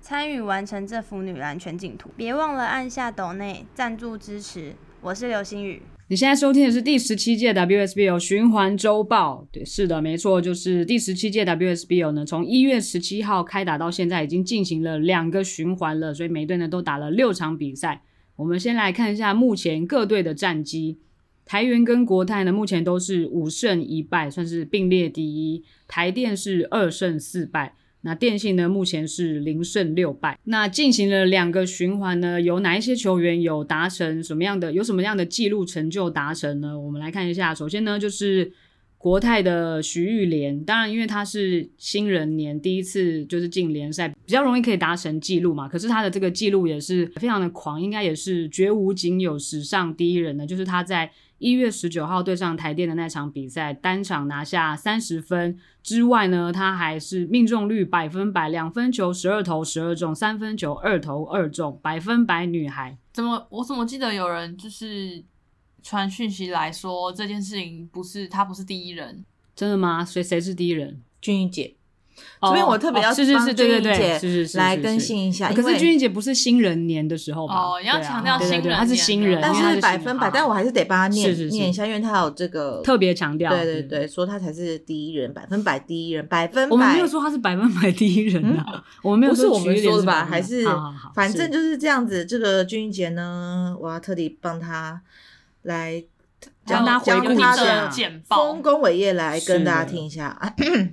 参与完成这幅女篮全景图，别忘了按下抖内赞助支持。我是刘星宇。你现在收听的是第十七届 WSBL 循环周报。对，是的，没错，就是第十七届 WSBL 呢，从一月十七号开打到现在，已经进行了两个循环了，所以每队呢都打了六场比赛。我们先来看一下目前各队的战绩。台元跟国泰呢，目前都是五胜一败，算是并列第一。台电是二胜四败。那电信呢，目前是零胜六败。那进行了两个循环呢，有哪一些球员有达成什么样的，有什么样的记录成就达成呢？我们来看一下。首先呢，就是国泰的徐玉莲，当然因为他是新人年，第一次就是进联赛，比较容易可以达成记录嘛。可是他的这个记录也是非常的狂，应该也是绝无仅有史上第一人的，就是他在。一月十九号对上台电的那场比赛，单场拿下三十分之外呢，他还是命中率百分百，两分球十二投十二中，三分球二投二中，百分百女孩。怎么我怎么记得有人就是传讯息来说这件事情不是他不是第一人，真的吗？谁谁是第一人？君怡姐，这边我特别要是是是，对对对，姐是是来更新一下。可是君怡姐不是新人年的时候吧？哦，你要强调新人，她是新人，但是百分百，但我还是得帮她念是是念一下，因为她有这个特别强调。对对对，说她才是第一人，百分百第一人，百分百。我们没有说她是百分百第一人啊，我们没有说是我们说的吧？还是好好好反正就是这样子。这个君怡姐呢，我要特地帮她来。让大家回顾一下简报，丰功伟业来跟大家听一下，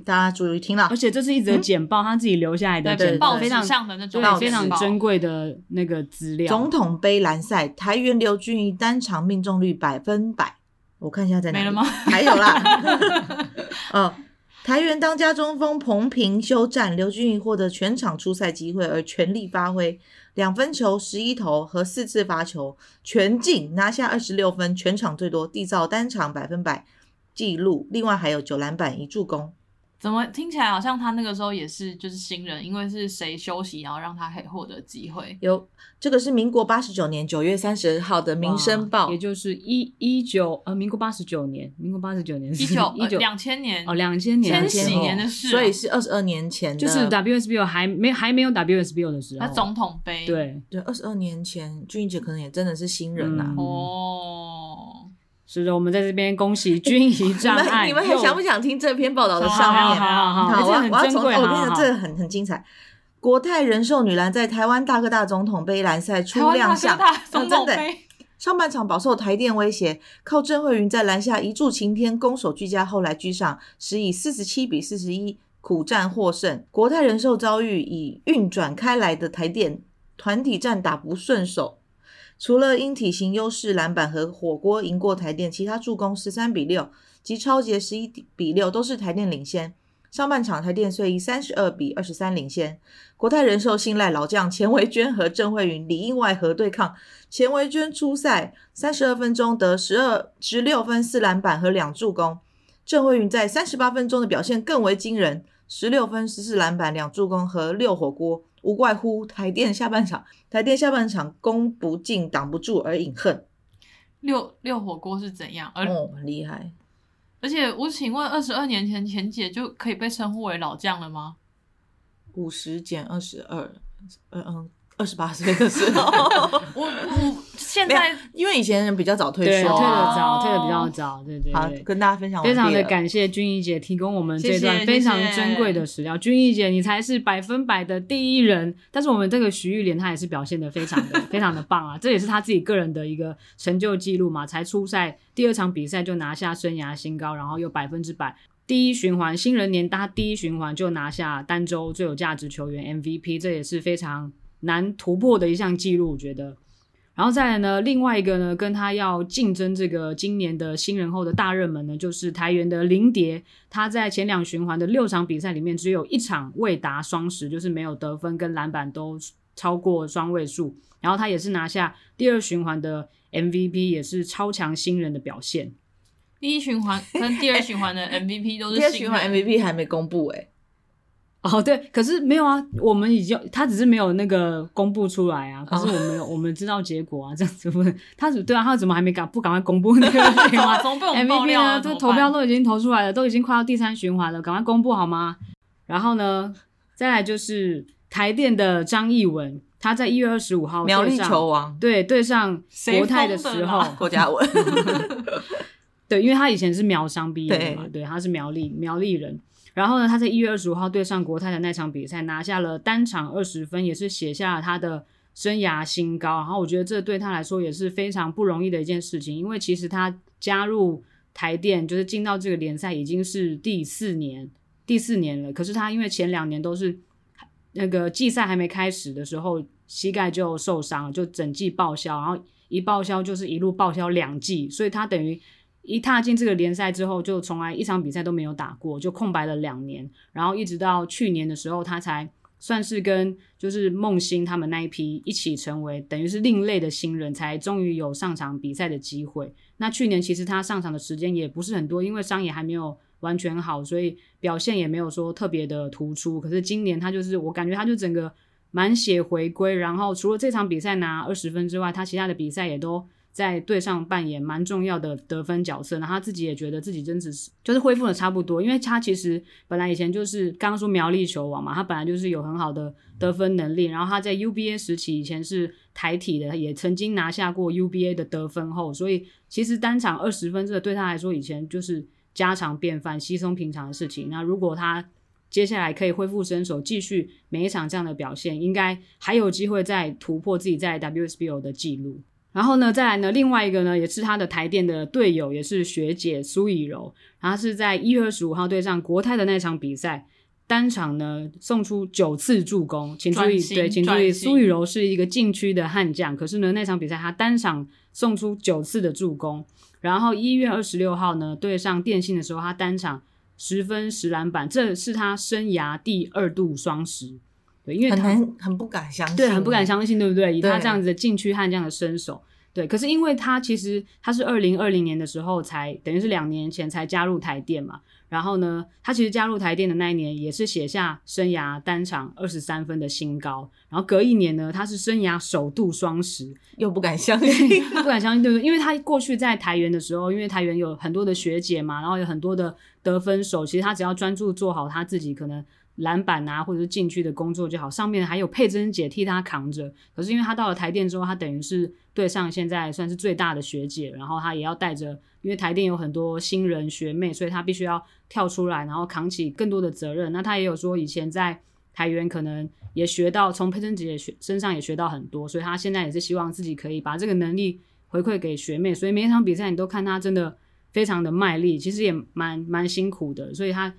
大家注意听了。而且这是一则简报，他自己留下来的简报，非常上的那种，非常珍贵的那个资料。总统杯篮赛，台原刘俊怡单场命中率百分百，我看一下在哪没了吗？还有啦，哦，台元当家中锋彭平休战，刘俊怡获得全场出赛机会而全力发挥。两分球十一投和四次罚球全进，拿下二十六分，全场最多，缔造单场百分百纪录。另外还有九篮板一助攻。怎么听起来好像他那个时候也是就是新人，因为是谁休息，然后让他可以获得机会？有这个是民国八十九年九月三十号的《民生报》，也就是一一九呃民国八十九年，民国八十九年一九一九两千年哦两千年千禧年的事，所以是二十二年前，就是 WSBO 还没还没有 WSBO 的时候，他总统杯对对二十二年前，俊怡姐可能也真的是新人呐哦。是的，我们在这边恭喜军仪 障碍。你们还想不想听这篇报道的上面？好好好，我要我要从我跟你讲，这个很很精彩。国泰人寿女篮在台湾大哥大总统杯篮赛初亮相，真的上半场饱受台电威胁，靠郑慧云在篮下一柱擎天，攻守俱佳，后来居上，时以四十七比四十一苦战获胜。国泰人寿遭遇以运转开来的台电，团体战打不顺手。除了因体型优势篮板和火锅赢过台电，其他助攻十三比六及超节十一比六都是台电领先。上半场台电虽以三十二比二十三领先，国泰人寿信赖老将钱维娟和郑慧云里应外合对抗。钱维娟出赛三十二分钟得十二十六分四篮板和两助攻，郑慧云在三十八分钟的表现更为惊人，十六分十四篮板两助攻和六火锅。无怪乎台电下半场，台电下半场攻不进、挡不住而饮恨。六六火锅是怎样？哦，很厉害。而且我请问，二十二年前钱姐就可以被称呼为老将了吗？五十减二十二，嗯嗯。二十八岁的时候，我我现在因为以前人比较早退休，退的早，退的比较早，对对。好，跟大家分享。非常的感谢君怡姐提供我们这段非常珍贵的史料。君怡姐，你才是百分百的第一人。但是我们这个徐玉莲，她也是表现的非常的 非常的棒啊！这也是她自己个人的一个成就记录嘛。才初赛第二场比赛就拿下生涯新高，然后又百分之百第一循环新人年，她第一循环就拿下单周最有价值球员 MVP，这也是非常。难突破的一项记录，我觉得。然后再来呢，另外一个呢，跟他要竞争这个今年的新人后的大热门呢，就是台元的林蝶。他在前两循环的六场比赛里面，只有一场未达双十，就是没有得分跟篮板都超过双位数，然后他也是拿下第二循环的 MVP，也是超强新人的表现。第一循环跟第二循环的 MVP 都是第二新循环人 MVP 还没公布哎、哦，对，可是没有啊，我们已经他只是没有那个公布出来啊，可是哦我们有、我们知道结果啊，这样子不是他只对啊，他怎么还没赶不赶快公布那个 MVP 呢？这投票都已经投出来了，都已经快要第三循环了，赶快公布好吗？然后呢，再来就是台电的张艺文，他在一月二十五号苗栗球王对对上谁国泰的时候，郭嘉文，对，因为他以前是苗商毕业的嘛，对对，他是苗栗苗栗人。然后呢，他在一月二十五号对上国泰的那场比赛，拿下了单场二十分，也是写下了他的生涯新高。然后我觉得这对他来说也是非常不容易的一件事情，因为其实他加入台电，就是进到这个联赛已经是第四年，第四年了。可是他因为前两年都是那个季赛还没开始的时候，膝盖就受伤，就整季报销，然后一报销就是一路报销两季，所以他等于一踏进这个联赛之后，就从来一场比赛都没有打过，就空白了两年，然后一直到去年的时候，他才算是跟就是梦欣他们那一批一起成为等于是另类的新人，才终于有上场比赛的机会。那去年其实他上场的时间也不是很多，因为伤也还没有完全好，所以表现也没有说特别的突出。可是今年他就是我感觉他就整个满血回归，然后除了这场比赛拿二十分之外，他其他的比赛也都在队上扮演蛮重要的得分角色。然后他自己也觉得自己真的是就是恢复的差不多，因为他其实本来以前就是刚刚说苗栗球王嘛，他本来就是有很好的得分能力，然后他在 UBA 时期以前是台体的，也曾经拿下过 UBA 的得分后，所以其实单场二十分这个对他来说以前就是家常便饭、稀松平常的事情。那如果他接下来可以恢复身手，继续每一场这样的表现，应该还有机会再突破自己在 WSBO 的记录。然后呢，再来呢，另外一个呢，也是他的台电的队友，也是学姐苏以柔，然后是在一月二十五号对上国泰的那场比赛，单场呢送出九次助攻，请注意，对，请注意，苏以柔是一个禁区的悍将，可是呢，那场比赛他单场送出九次的助攻，然后一月二十六号呢对上电信的时候，他单场十分十篮板，这是他生涯第二度双十，对，因为很他难很不敢相信，对，很不敢相信，对不对？以他这样子的禁区和这样的身手，对。可是因为他其实他是二零二零年的时候才，等于是两年前才加入台电嘛。然后呢，他其实加入台电的那一年也是写下生涯单场二十三分的新高。然后隔一年呢，他是生涯首度双十，又不敢相信，不敢相信，对不对？因为他过去在台园的时候，因为台园有很多的学姐嘛，然后有很多的得分手，其实他只要专注做好他自己可能篮板啊，或者是禁区的工作就好，上面还有佩珍姐替他扛着。可是因为他到了台电之后，他等于是对上现在算是最大的学姐，然后他也要带着，因为台电有很多新人学妹，所以他必须要跳出来，然后扛起更多的责任。那他也有说，以前在台园可能也学到，从佩珍姐学身上也学到很多，所以他现在也是希望自己可以把这个能力回馈给学妹。所以每一场比赛你都看他真的非常的卖力，其实也蛮蛮辛苦的。所以他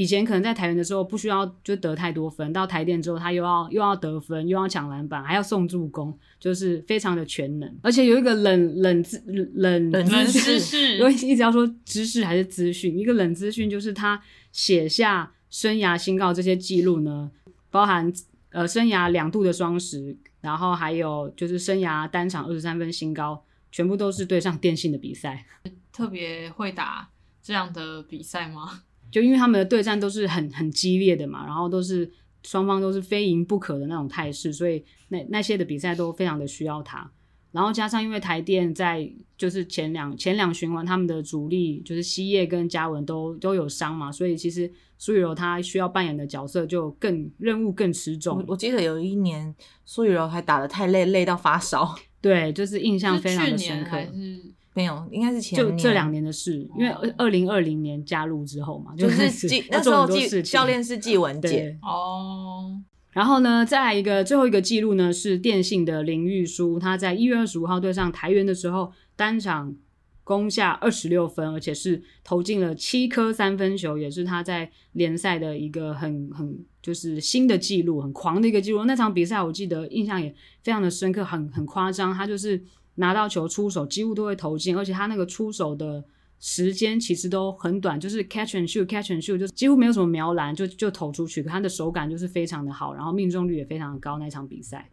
以前可能在台园的时候不需要就得太多分，到台电之后他又要又要得分，又要抢篮板，还要送助攻，就是非常的全能。而且有一个冷冷知冷冷知识因为，一直要说知识还是资讯，一个冷资讯就是他写下生涯新高这些记录呢，包含呃生涯两度的双十，然后还有就是生涯单场二十三分新高，全部都是对上电信的比赛。特别会打这样的比赛吗？就因为他们的对战都是很很激烈的嘛，然后都是双方都是非赢不可的那种态势，所以那那些的比赛都非常的需要他。然后加上因为台电在就是前两前两循环他们的主力就是西叶跟嘉文都都有伤嘛，所以其实苏雨柔她需要扮演的角色就更任务更吃重。我记得有一年苏雨柔还打得太累，累到发烧。对，就是印象非常的深刻年还。是没有，应该是前就这两年的事，因为哦二零二零年加入之后嘛，就是 那时候教练是季文杰，哦？然后呢，再来一个最后一个记录呢，是电信的林玉书，他在一月二十五号对上台元的时候，单场攻下二十六分，而且是投进了七颗三分球，也是他在联赛的一个很很就是新的记录，很狂的一个记录。那场比赛我记得印象也非常的深刻，很很夸张，他就是拿到球出手几乎都会投进，而且他那个出手的时间其实都很短，就是 catch and shoot，catch and shoot，就几乎没有什么瞄篮就就投出去，可他的手感就是非常的好，然后命中率也非常的高。那场比赛，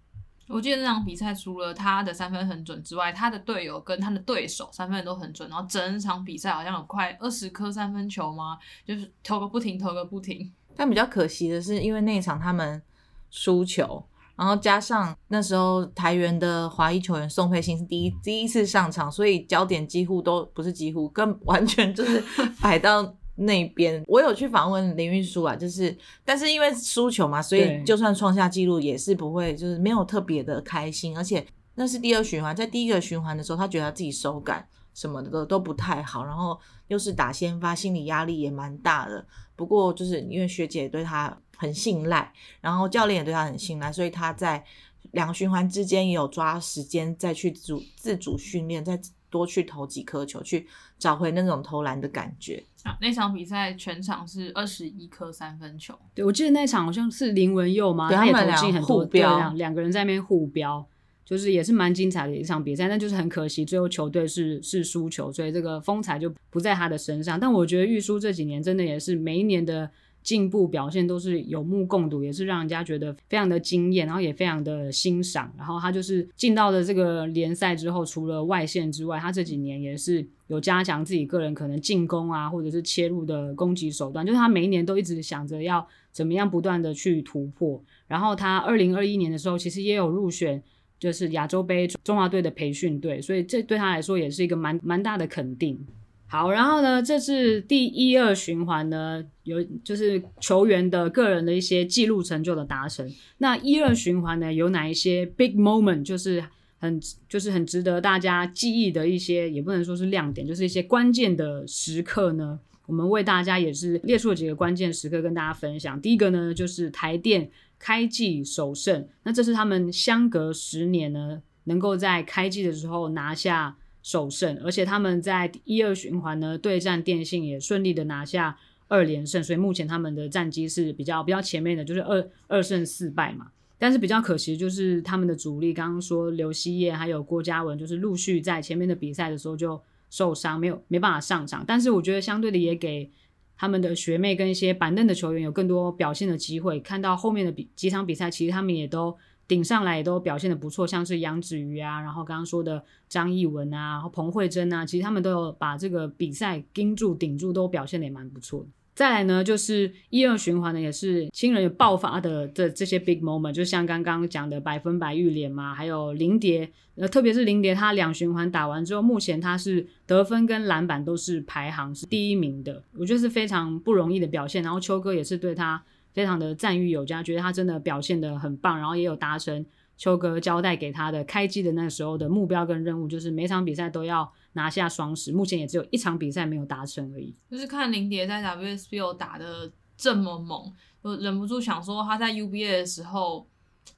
我记得那场比赛除了他的三分很准之外，他的队友跟他的对手三分都很准，然后整场比赛好像有快二十颗三分球吗？就是投个不停，投个不停。但比较可惜的是，因为那一场他们输球，然后加上那时候台元的华裔球员宋佩欣是第一第一次上场，所以焦点几乎都不是几乎，更 完全就是 摆到那边。我有去访问林玉书啊，就是但是因为输球嘛，所以就算创下纪录也是不会，就是没有特别的开心，而且那是第二循环，在第一个循环的时候，他觉得他自己手感什么的都都不太好，然后又是打先发，心理压力也蛮大的。不过就是因为学姐对他很信赖，然后教练也对他很信赖，所以他在两个循环之间也有抓时间再去主自主训练，再多去投几颗球，去找回那种投篮的感觉。啊，那场比赛全场是二十一颗三分球，对我记得那场好像是林文佑嘛，对他们俩投进很多，对互飙两两个人在那边互飙。就是也是蛮精彩的一场比赛，但就是很可惜，最后球队是是输球，所以这个风采就不在他的身上。但我觉得玉书这几年真的也是每一年的进步表现都是有目共睹，也是让人家觉得非常的惊艳，然后也非常的欣赏。然后他就是进到了这个联赛之后，除了外线之外，他这几年也是有加强自己个人可能进攻啊，或者是切入的攻击手段，就是他每一年都一直想着要怎么样不断的去突破。然后他二零二一年的时候，其实也有入选。就是亚洲杯中华队的培训队，所以这对他来说也是一个蛮蛮大的肯定。好，然后呢，这是第一二循环呢，有就是球员的个人的一些记录成就的达成。那一二循环呢，有哪一些 big moment，就是很就是很值得大家记忆的一些，也不能说是亮点，就是一些关键的时刻呢？我们为大家也是列出了几个关键时刻跟大家分享。第一个呢，就是台电。开季首胜，那这是他们相隔十年呢，能够在开季的时候拿下首胜，而且他们在一二循环呢对战电信也顺利的拿下二连胜，所以目前他们的战绩是比较比较前面的，就是二二胜四败嘛。但是比较可惜就是他们的主力，刚刚说刘希业还有郭嘉文，就是陆续在前面的比赛的时候就受伤，没有没办法上场。但是我觉得相对的也给。他们的学妹跟一些板凳的球员有更多表现的机会。看到后面的比几场比赛，其实他们也都顶上来，也都表现的不错。像是杨子瑜啊，然后刚刚说的张艺文啊，然后彭慧珍啊，其实他们都有把这个比赛盯住、顶住，都表现的也蛮不错的。再来呢，就是一二循环呢，也是新人有爆发的这这些 big moment，就像刚刚讲的百分百预联嘛，还有林蝶，呃，特别是林蝶，他两循环打完之后，目前他是得分跟篮板都是排行是第一名的，我觉得是非常不容易的表现。然后秋哥也是对他非常的赞誉有加，觉得他真的表现的很棒，然后也有达成秋哥交代给他的开机的那时候的目标跟任务，就是每场比赛都要。拿下双十，目前也只有一场比赛没有达成而已。就是看林蝶在 WSBO 打的这么猛，我忍不住想说他在 UBA 的时候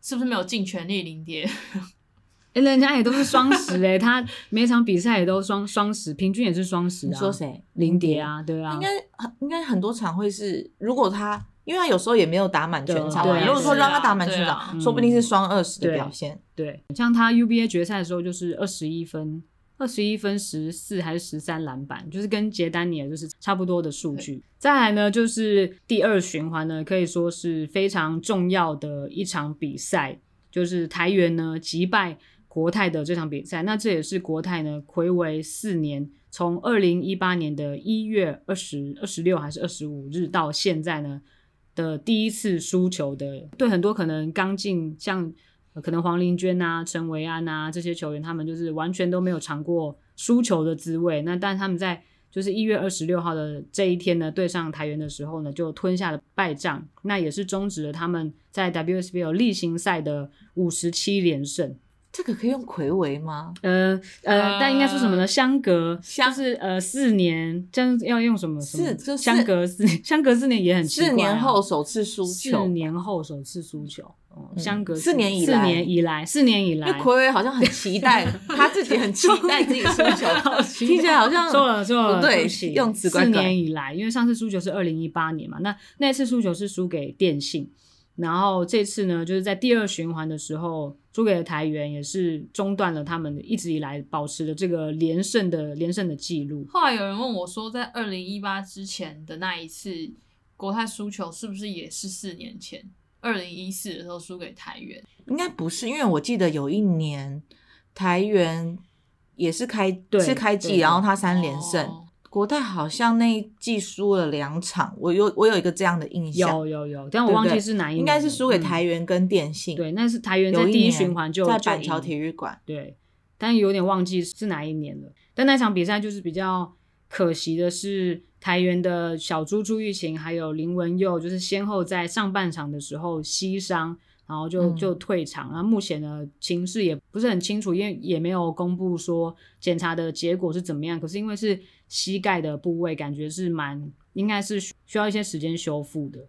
是不是没有尽全力？林蝶，哎，人家也都是双十哎，他每场比赛也都双双十，平均也是双十啊。你说谁？林蝶啊，对啊，应该很应该很多场会是，如果他。因为他有时候也没有打满全场，对如果说让他打满全场，说不定是双二十的表现。对，像他 UBA 决赛的时候就是二十一分。二十一分十四还是十三篮板，就是跟杰丹尼尔就是差不多的数据。再来呢，就是第二循环呢，可以说是非常重要的一场比赛，就是台元呢击败国泰的这场比赛。那这也是国泰呢魁违四年，从二零一八年的一月二十二十六还是二十五日到现在呢的第一次输球的。对很多可能刚进像。可能黄玲娟啊、陈维安啊这些球员，他们就是完全都没有尝过输球的滋味。那但他们在就是一月二十六号的这一天呢，对上台元的时候呢，就吞下了败仗，那也是终止了他们在 WSBL 例行赛的五十七连胜。这个可以用魁违吗？呃呃，但应该说什么呢？相隔就是呃四年，这样要用什么？是就相隔四 相隔四年也很奇怪。四年后首次输球。四年后首次输球。相隔四年以来，四年以来，四年以来，奎伟好像很期待，他自己很期待自己输球，听起来好像错了错了，对，用词怪四年以来，因为上次输球是二零一八年嘛，那那次输球是输给电信，然后这次呢，就是在第二循环的时候。输给了台元，也是中断了他们一直以来保持的这个连胜的连胜的记录。后来有人问我说，在二零一八之前的那一次国泰输球，是不是也是四年前？二零一四的时候输给台元，应该不是，因为我记得有一年台元也是开对是开季，然后他三连胜。哦国泰好像那一季输了两场，我有我有一个这样的印象，有有有，但我忘记是哪一年，应该是输给嗯台元跟电信。对，那是台元在第一循环就在板桥体育馆。对，但有点忘记是哪一年了。但那场比赛就是比较可惜的是，台元的小猪朱玉琴还有林文佑，就是先后在上半场的时候膝伤，然后就嗯就退场。然后目前的情势也不是很清楚，因为也没有公布说检查的结果是怎么样。可是因为是膝盖的部位，感觉是蛮应该是需需要一些时间修复的。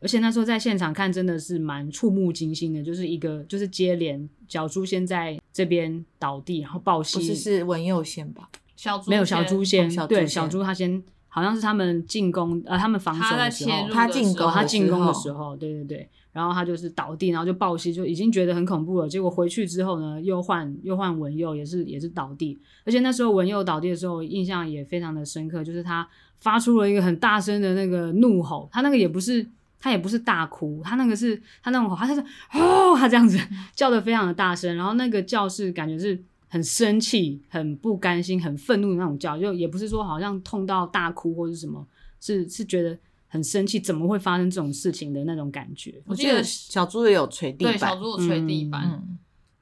而且那时候在现场看，真的是蛮触目惊心的，就是一个就是接连小猪先在这边倒地，然后抱不膝，是是文佑先吧？小猪没有小猪先，哦小猪先对小猪他先好像是他们进攻呃他们防守他在的时候，他进攻他进攻的时时候，对对对，然后他就是倒地，然后就暴吸，就已经觉得很恐怖了。结果回去之后呢，又换又换文佑，也是也是倒地，而且那时候文佑倒地的时候，印象也非常的深刻，就是他发出了一个很大声的那个怒吼，他那个也不是。他也不是大哭，他那个是他那种吼，他就是哦，他这样子 叫的非常的大声，然后那个叫是感觉是很生气、很不甘心、很愤怒的那种叫，就也不是说好像痛到大哭或者什么，是是觉得很生气，怎么会发生这种事情的那种感觉。我记得小猪也有捶地板对小板。猪有捶地板，嗯，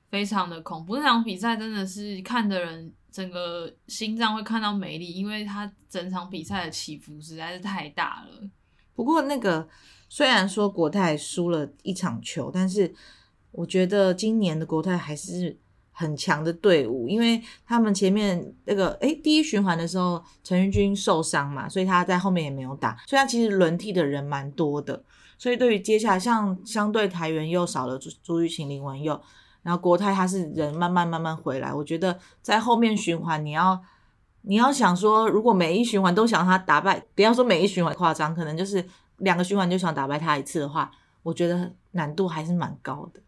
非常的恐怖。那场比赛真的是看的人整个心脏会看到美丽，因为他整场比赛的起伏实在是太大了。不过那个虽然说国泰输了一场球，但是我觉得今年的国泰还是很强的队伍，因为他们前面那个诶第一循环的时候陈云军受伤嘛，所以他在后面也没有打，所以他其实轮替的人蛮多的。所以对于接下来像相对台元又少了朱朱玉琴、林文佑，然后国泰他是人慢慢慢慢回来，我觉得在后面循环你要你要想说，如果每一循环都想他打败，不要说每一循环夸张，可能就是两个循环就想打败他一次的话，我觉得难度还是蛮高的。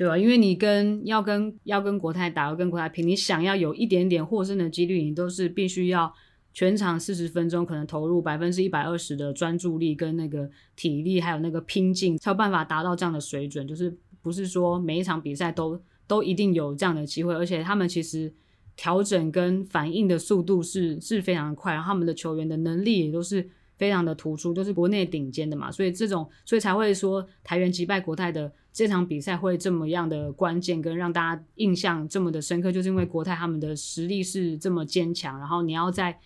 对啊，因为你跟要跟要跟国泰打，要跟国泰拼，你想要有一点点获胜的几率，你都是必须要全场四十分钟，可能投入百分之一百二十的专注力跟那个体力，还有那个拼劲，才有办法达到这样的水准。就是不是说每一场比赛都都一定有这样的机会，而且他们其实调整跟反应的速度是是非常快，然后他们的球员的能力也都是非常的突出，都是国内顶尖的嘛，所以这种所以才会说台元击败国泰的这场比赛会这么样的关键，跟让大家印象这么的深刻，就是因为国泰他们的实力是这么坚强，然后你要在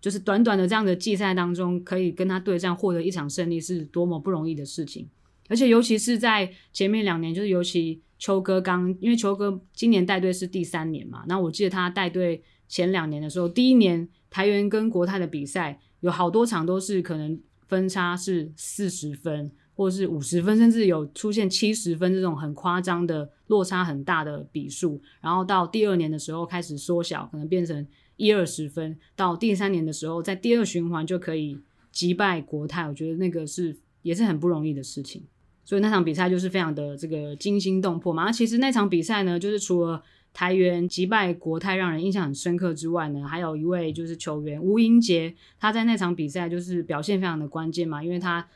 就是短短的这样的季赛当中，可以跟他对战获得一场胜利，是多么不容易的事情。而且尤其是在前面两年，就是尤其秋哥刚，因为秋哥今年带队是第三年嘛，那我记得他带队前两年的时候，第一年台元跟国泰的比赛有好多场都是可能分差是四十分，或是五十分，甚至有出现七十分这种很夸张的落差很大的比数。然后到第二年的时候开始缩小，可能变成一二十分。到第三年的时候，在第二循环就可以击败国泰，我觉得那个是也是很不容易的事情。所以那场比赛就是非常的这个惊心动魄嘛。那其实那场比赛呢，就是除了台元击败国泰让人印象很深刻之外呢，还有一位就是球员吴英杰，他在那场比赛就是表现非常的关键嘛，因为他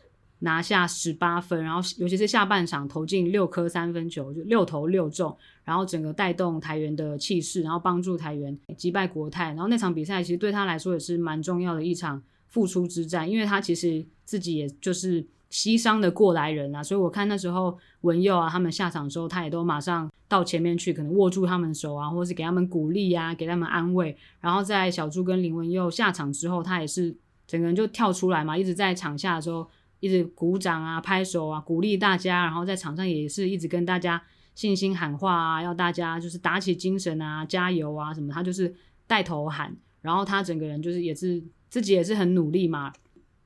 拿下十八分，然后尤其是下半场投进六颗三分球，就六投六中，然后整个带动台元的气势，然后帮助台元击败国泰。然后那场比赛其实对他来说也是蛮重要的一场复出之战，因为他其实自己也就是膝伤的过来人啊，所以我看那时候文佑啊他们下场的时候，他也都马上到前面去，可能握住他们手啊，或是给他们鼓励啊，给他们安慰。然后在小猪跟林文佑下场之后，他也是整个人就跳出来嘛，一直在场下的时候一直鼓掌啊、拍手啊，鼓励大家。然后在场上也是一直跟大家信心喊话啊，要大家就是打起精神啊、加油啊什么。他就是带头喊，然后他整个人就是也是自己也是很努力嘛。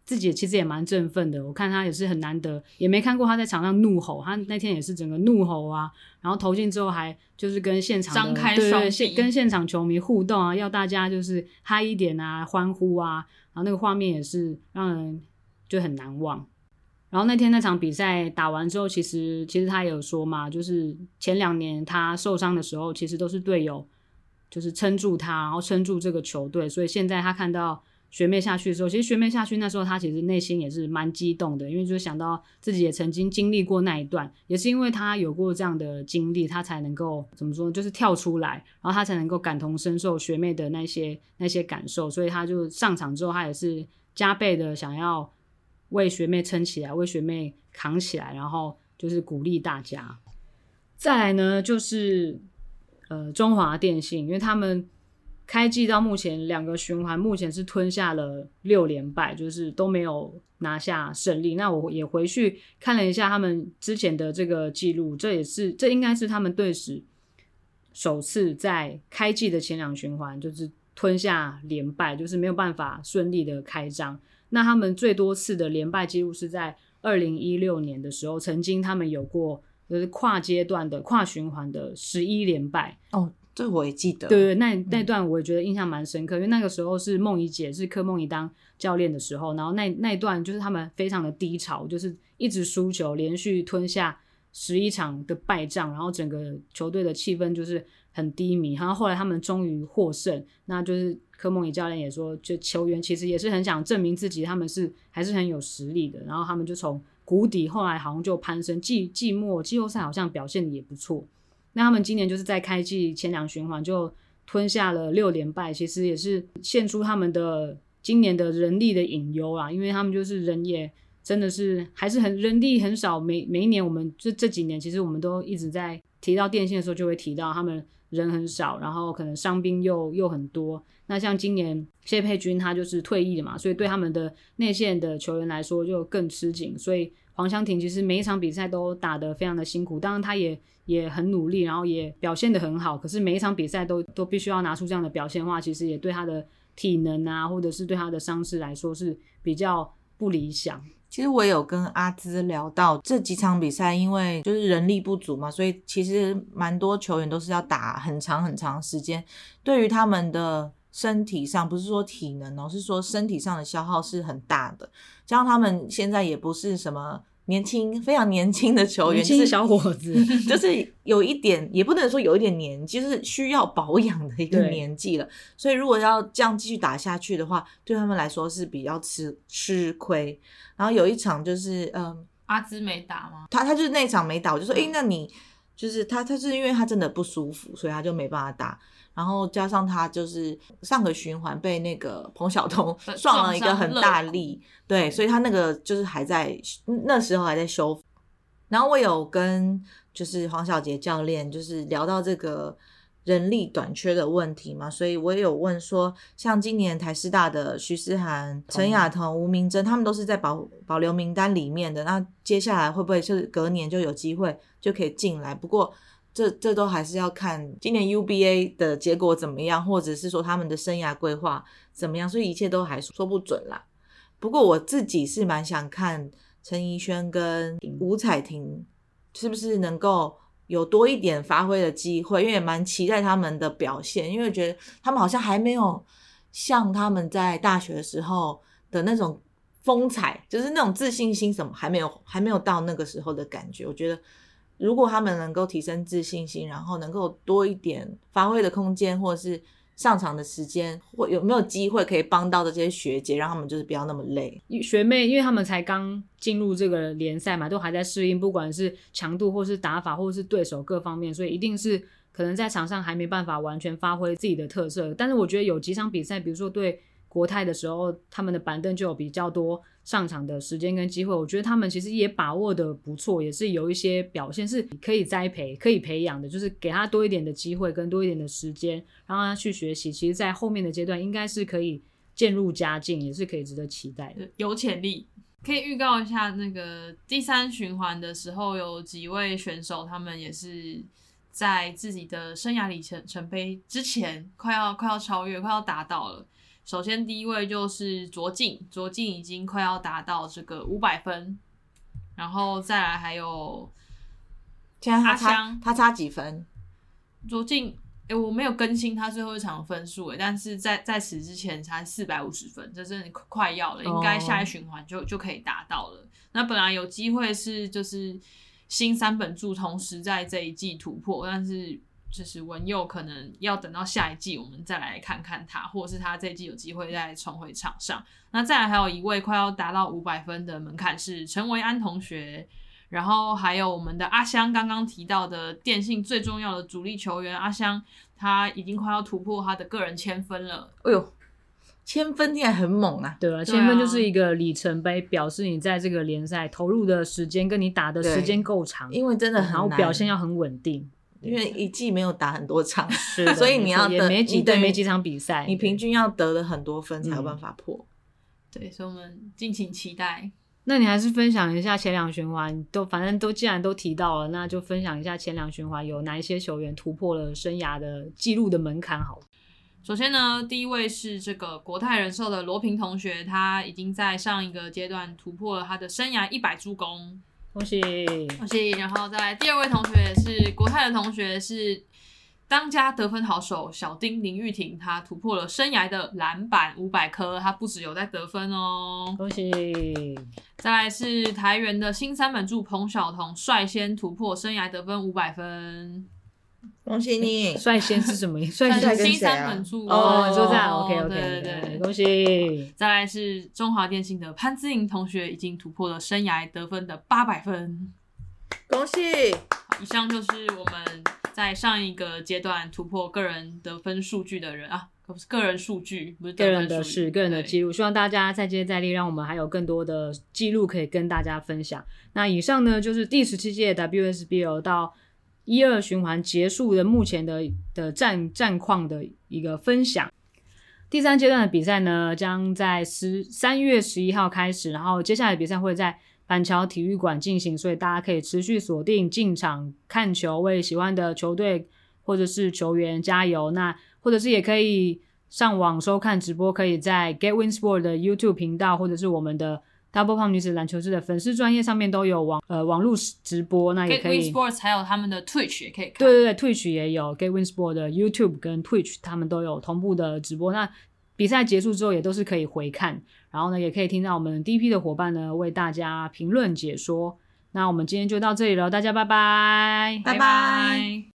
自己其实也蛮振奋的，我看他也是很难得，也没看过他在场上怒吼，他那天也是整个怒吼啊，然后投进之后还就是跟现场张开对对双跟现场球迷互动啊，要大家就是嗨一点啊，欢呼啊，然后那个画面也是让人就很难忘。然后那天那场比赛打完之后，其实其实他也有说嘛，就是前两年他受伤的时候，其实都是队友就是撑住他，然后撑住这个球队，所以现在他看到学妹下去的时候，其实学妹下去那时候他其实内心也是蛮激动的，因为就想到自己也曾经经历过那一段，也是因为他有过这样的经历，他才能够怎么说，就是跳出来，然后他才能够感同身受学妹的那些那些感受，所以他就上场之后，他也是加倍的想要。为学妹撑起来，为学妹扛起来，然后就是鼓励大家。再来呢，就是呃中华电信，因为他们开季到目前两个循环，目前是吞下了六连败，就是都没有拿下胜利。那我也回去看了一下他们之前的这个记录，这也是这应该是他们队史首次在开季的前两循环就是吞下连败，就是没有办法顺利的开张。那他们最多次的连败记录是在二零一六年的时候，曾经他们有过就是跨阶段的跨循环的十一连败哦，这我也记得。对对，那那段我也觉得印象蛮深刻，因为那个时候是梦怡姐是柯梦怡当教练的时候，然后那那段就是他们非常的低潮，就是一直输球，连续吞下十一场的败仗，然后整个球队的气氛就是很低迷。然后后来他们终于获胜，那就是。柯梦怡教练也说，就球员其实也是很想证明自己，他们是还是很有实力的。然后他们就从谷底，后来好像就攀升，季季末季后赛好像表现的也不错。那他们今年就是在开季前两循环就吞下了六连败，其实也是现出他们的今年的人力的隐忧啊，因为他们就是人也真的是还是很人力很少。每每一年我们这这几年，其实我们都一直在提到电信的时候，就会提到他们。人很少，然后可能伤兵又又很多。那像今年谢佩君他就是退役的嘛，所以对他们的内线的球员来说就更吃紧。所以黄湘婷其实每一场比赛都打得非常的辛苦，当然他也也很努力，然后也表现得很好。可是每一场比赛都都必须要拿出这样的表现的话，其实也对他的体能啊，或者是对他的伤势来说是比较不理想。其实我有跟阿兹聊到这几场比赛，因为就是人力不足嘛，所以其实蛮多球员都是要打很长很长时间。对于他们的身体上，不是说体能哦，是说身体上的消耗是很大的。加上他们现在也不是什么。年轻非常年轻的球员，就是小伙子，就是有一点，也不能说有一点年纪，就是需要保养的一个年纪了。所以如果要这样继续打下去的话，对他们来说是比较吃吃亏。然后有一场就是，嗯，阿兹没打吗？他他就是那场没打，我就说，哎，那你就是他，他是因为他真的不舒服，所以他就没办法打。然后加上他就是上个循环被那个彭晓彤 撞了一个很大力，对，所以他那个就是还在那时候还在修复。然后我有跟就是黄小杰教练就是聊到这个人力短缺的问题嘛，所以我也有问说，像今年台师大的徐思涵、陈雅彤、吴明珍，他们都是在保保留名单里面的，那接下来会不会是隔年就有机会就可以进来？不过。这这都还是要看今年 UBA 的结果怎么样，或者是说他们的生涯规划怎么样，所以一切都还说不准啦。不过我自己是蛮想看陈怡萱跟吴彩婷是不是能够有多一点发挥的机会，因为也蛮期待他们的表现，因为觉得他们好像还没有像他们在大学的时候的那种风采，就是那种自信心什么还没有还没有到那个时候的感觉，我觉得。如果他们能够提升自信心，然后能够多一点发挥的空间，或者是上场的时间，或有没有机会可以帮到的这些学姐，让他们就是不要那么累。学妹，因为他们才刚进入这个联赛嘛，都还在适应，不管是强度，或是打法，或是对手各方面，所以一定是可能在场上还没办法完全发挥自己的特色。但是我觉得有几场比赛，比如说对。国泰的时候，他们的板凳就有比较多上场的时间跟机会。我觉得他们其实也把握的不错，也是有一些表现是可以栽培、可以培养的。就是给他多一点的机会跟多一点的时间，让他去学习。其实，在后面的阶段，应该是可以渐入佳境，也是可以值得期待的，有潜力。可以预告一下，那个第三循环的时候，有几位选手，他们也是在自己的生涯里程程碑之前，快要快要超越，快要达到了。首先，第一位就是卓静，卓静已经快要达到这个五百分，然后再来还有阿香，他差几分？卓静哎、我没有更新他最后一场分数，哎，但是在在此之前才四百五十分，这真的快快要了，应该下一循环就就可以达到了。那本来有机会是就是新三本柱同时在这一季突破，但是就是文佑可能要等到下一季我们再来看看他，或者是他这一季有机会再重回场上。那再来还有一位快要达到五百分的门槛是陈维安同学。然后还有我们的阿香刚刚提到的电信最重要的主力球员阿香，他已经快要突破他的个人千分了。哎呦，千分听起来很猛啊！对啊，对啊千分就是一个里程碑，表示你在这个联赛投入的时间跟你打的时间够长，因为真的很然后难表现要很稳定。因为一季没有打很多场，是所以你要也得没几对你等没几场比赛，你平均要得了很多分才有办法破。对，所以我们敬请期待。那你还是分享一下前两循环都，反正都既然都提到了，那就分享一下前两循环有哪一些球员突破了生涯的记录的门槛好了。首先呢，第一位是这个国泰人寿的罗平同学，他已经在上一个阶段突破了他的生涯一百助攻，恭喜！恭喜！然后再来第二位同学是国泰的同学是当家得分好手小丁林玉婷，他突破了生涯的篮板五百颗，他不只有在得分哦。恭喜！再来是台元的新三本柱彭晓彤率先突破生涯得分五百分，恭喜你！率先是什么？率先新跟谁啊三本柱哦，就这样哦，OK OK，对对对。恭喜！再来是中华电信的潘姿莹同学，已经突破了生涯得分的八百分。恭喜！以上就是我们在上一个阶段突破个人得分数据的人啊，不是个人数据，不是个人的事，个人的记录，希望大家再接再厉，让我们还有更多的记录可以跟大家分享。那以上呢，就是第十七届 WSBL 到一二循环结束的目前的的战战况的一个分享。第三阶段的比赛呢，将在十三月十一号开始，然后接下来比赛会在板桥体育馆进行，所以大家可以持续锁定进场看球，为喜欢的球队或者是球员加油。那或者是也可以上网收看直播，可以在 Get Win Sport 的 YouTube 频道，或者是我们的 Double Pump 女子篮球志的粉丝专业上面都有网呃网络直播，那也 Get 可 Win 以。Sports 还有他们的 Twitch 也可以看。对对对，Twitch 也有 Get Win Sport 的 YouTube 跟 Twitch，他们都有同步的直播。那比赛结束之后也都是可以回看，然后呢，也可以听到我们 DP 的伙伴呢为大家评论解说。那我们今天就到这里了，大家拜拜，拜拜拜